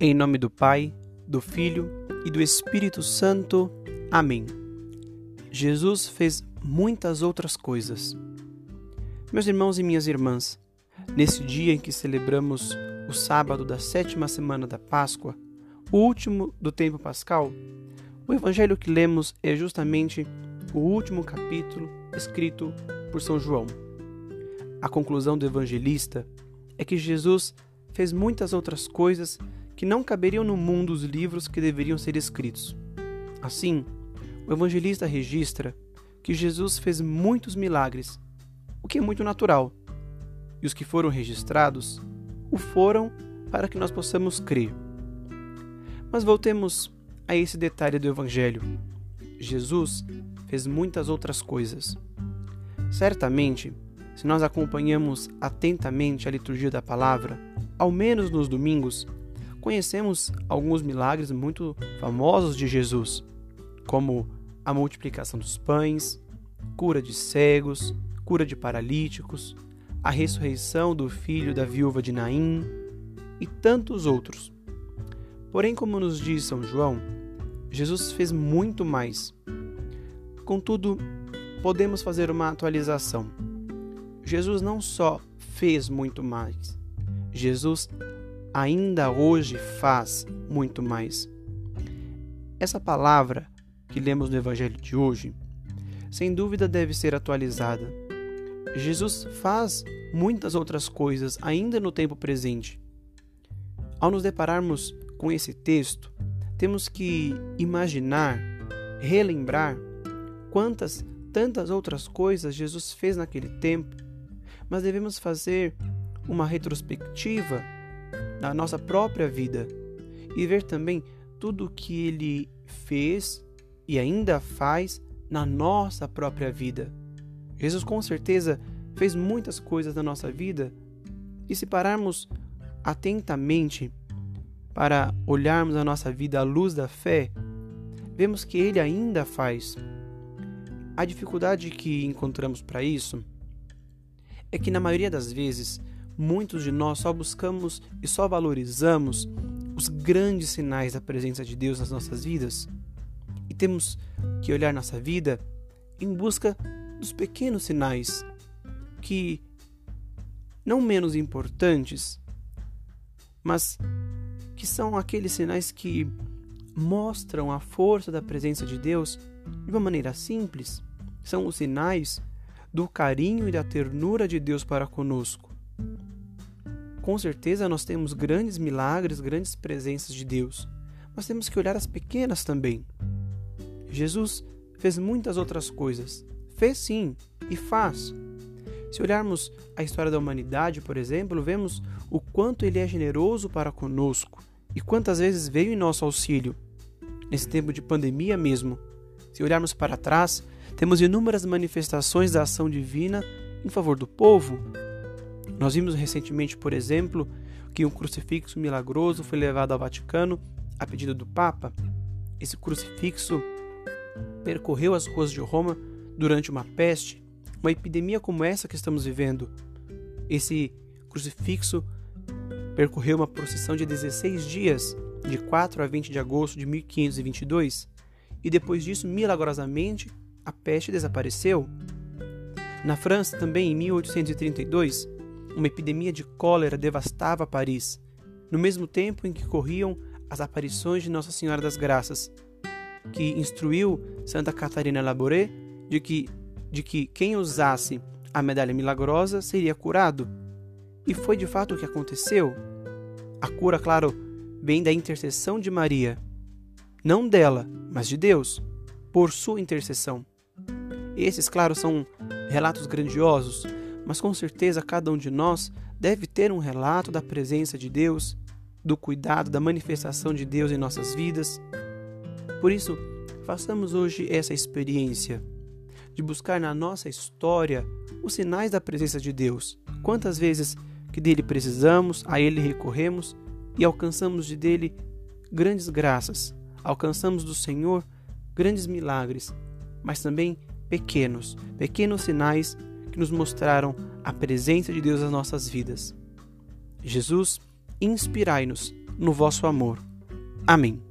Em nome do Pai, do Filho e do Espírito Santo. Amém. Jesus fez muitas outras coisas. Meus irmãos e minhas irmãs, nesse dia em que celebramos o sábado da sétima semana da Páscoa, o último do tempo pascal, o evangelho que lemos é justamente o último capítulo escrito por São João. A conclusão do evangelista é que Jesus fez muitas outras coisas que não caberiam no mundo os livros que deveriam ser escritos. Assim, o evangelista registra que Jesus fez muitos milagres, o que é muito natural, e os que foram registrados o foram para que nós possamos crer. Mas voltemos a esse detalhe do Evangelho. Jesus fez muitas outras coisas. Certamente, se nós acompanhamos atentamente a liturgia da palavra, ao menos nos domingos, conhecemos alguns milagres muito famosos de Jesus, como a multiplicação dos pães, cura de cegos, cura de paralíticos, a ressurreição do filho da viúva de Naim e tantos outros. Porém, como nos diz São João, Jesus fez muito mais. Contudo, podemos fazer uma atualização. Jesus não só fez muito mais, Jesus ainda hoje faz muito mais. Essa palavra que lemos no Evangelho de hoje, sem dúvida deve ser atualizada. Jesus faz muitas outras coisas ainda no tempo presente. Ao nos depararmos com esse texto, temos que imaginar, relembrar quantas tantas outras coisas Jesus fez naquele tempo, mas devemos fazer uma retrospectiva na nossa própria vida e ver também tudo o que ele fez e ainda faz na nossa própria vida. Jesus com certeza fez muitas coisas na nossa vida e se pararmos atentamente para olharmos a nossa vida à luz da fé, vemos que ele ainda faz. A dificuldade que encontramos para isso é que na maioria das vezes muitos de nós só buscamos e só valorizamos os grandes sinais da presença de Deus nas nossas vidas. E temos que olhar nossa vida em busca dos pequenos sinais que, não menos importantes, mas que são aqueles sinais que mostram a força da presença de Deus de uma maneira simples. São os sinais do carinho e da ternura de Deus para conosco com certeza nós temos grandes milagres, grandes presenças de Deus, mas temos que olhar as pequenas também. Jesus fez muitas outras coisas. Fez sim e faz. Se olharmos a história da humanidade, por exemplo, vemos o quanto ele é generoso para conosco e quantas vezes veio em nosso auxílio. Nesse tempo de pandemia mesmo, se olharmos para trás, temos inúmeras manifestações da ação divina em favor do povo, nós vimos recentemente, por exemplo, que um crucifixo milagroso foi levado ao Vaticano a pedido do Papa. Esse crucifixo percorreu as ruas de Roma durante uma peste, uma epidemia como essa que estamos vivendo. Esse crucifixo percorreu uma procissão de 16 dias, de 4 a 20 de agosto de 1522, e depois disso, milagrosamente, a peste desapareceu. Na França, também em 1832, uma epidemia de cólera devastava Paris, no mesmo tempo em que corriam as aparições de Nossa Senhora das Graças, que instruiu Santa Catarina Labouré de que, de que quem usasse a medalha milagrosa seria curado. E foi de fato o que aconteceu. A cura, claro, vem da intercessão de Maria. Não dela, mas de Deus, por sua intercessão. Esses, claro, são relatos grandiosos, mas com certeza cada um de nós deve ter um relato da presença de Deus, do cuidado, da manifestação de Deus em nossas vidas. Por isso, façamos hoje essa experiência de buscar na nossa história os sinais da presença de Deus. Quantas vezes que dele precisamos, a ele recorremos e alcançamos de dele grandes graças, alcançamos do Senhor grandes milagres, mas também pequenos, pequenos sinais que nos mostraram a presença de Deus nas nossas vidas. Jesus, inspirai-nos no vosso amor. Amém.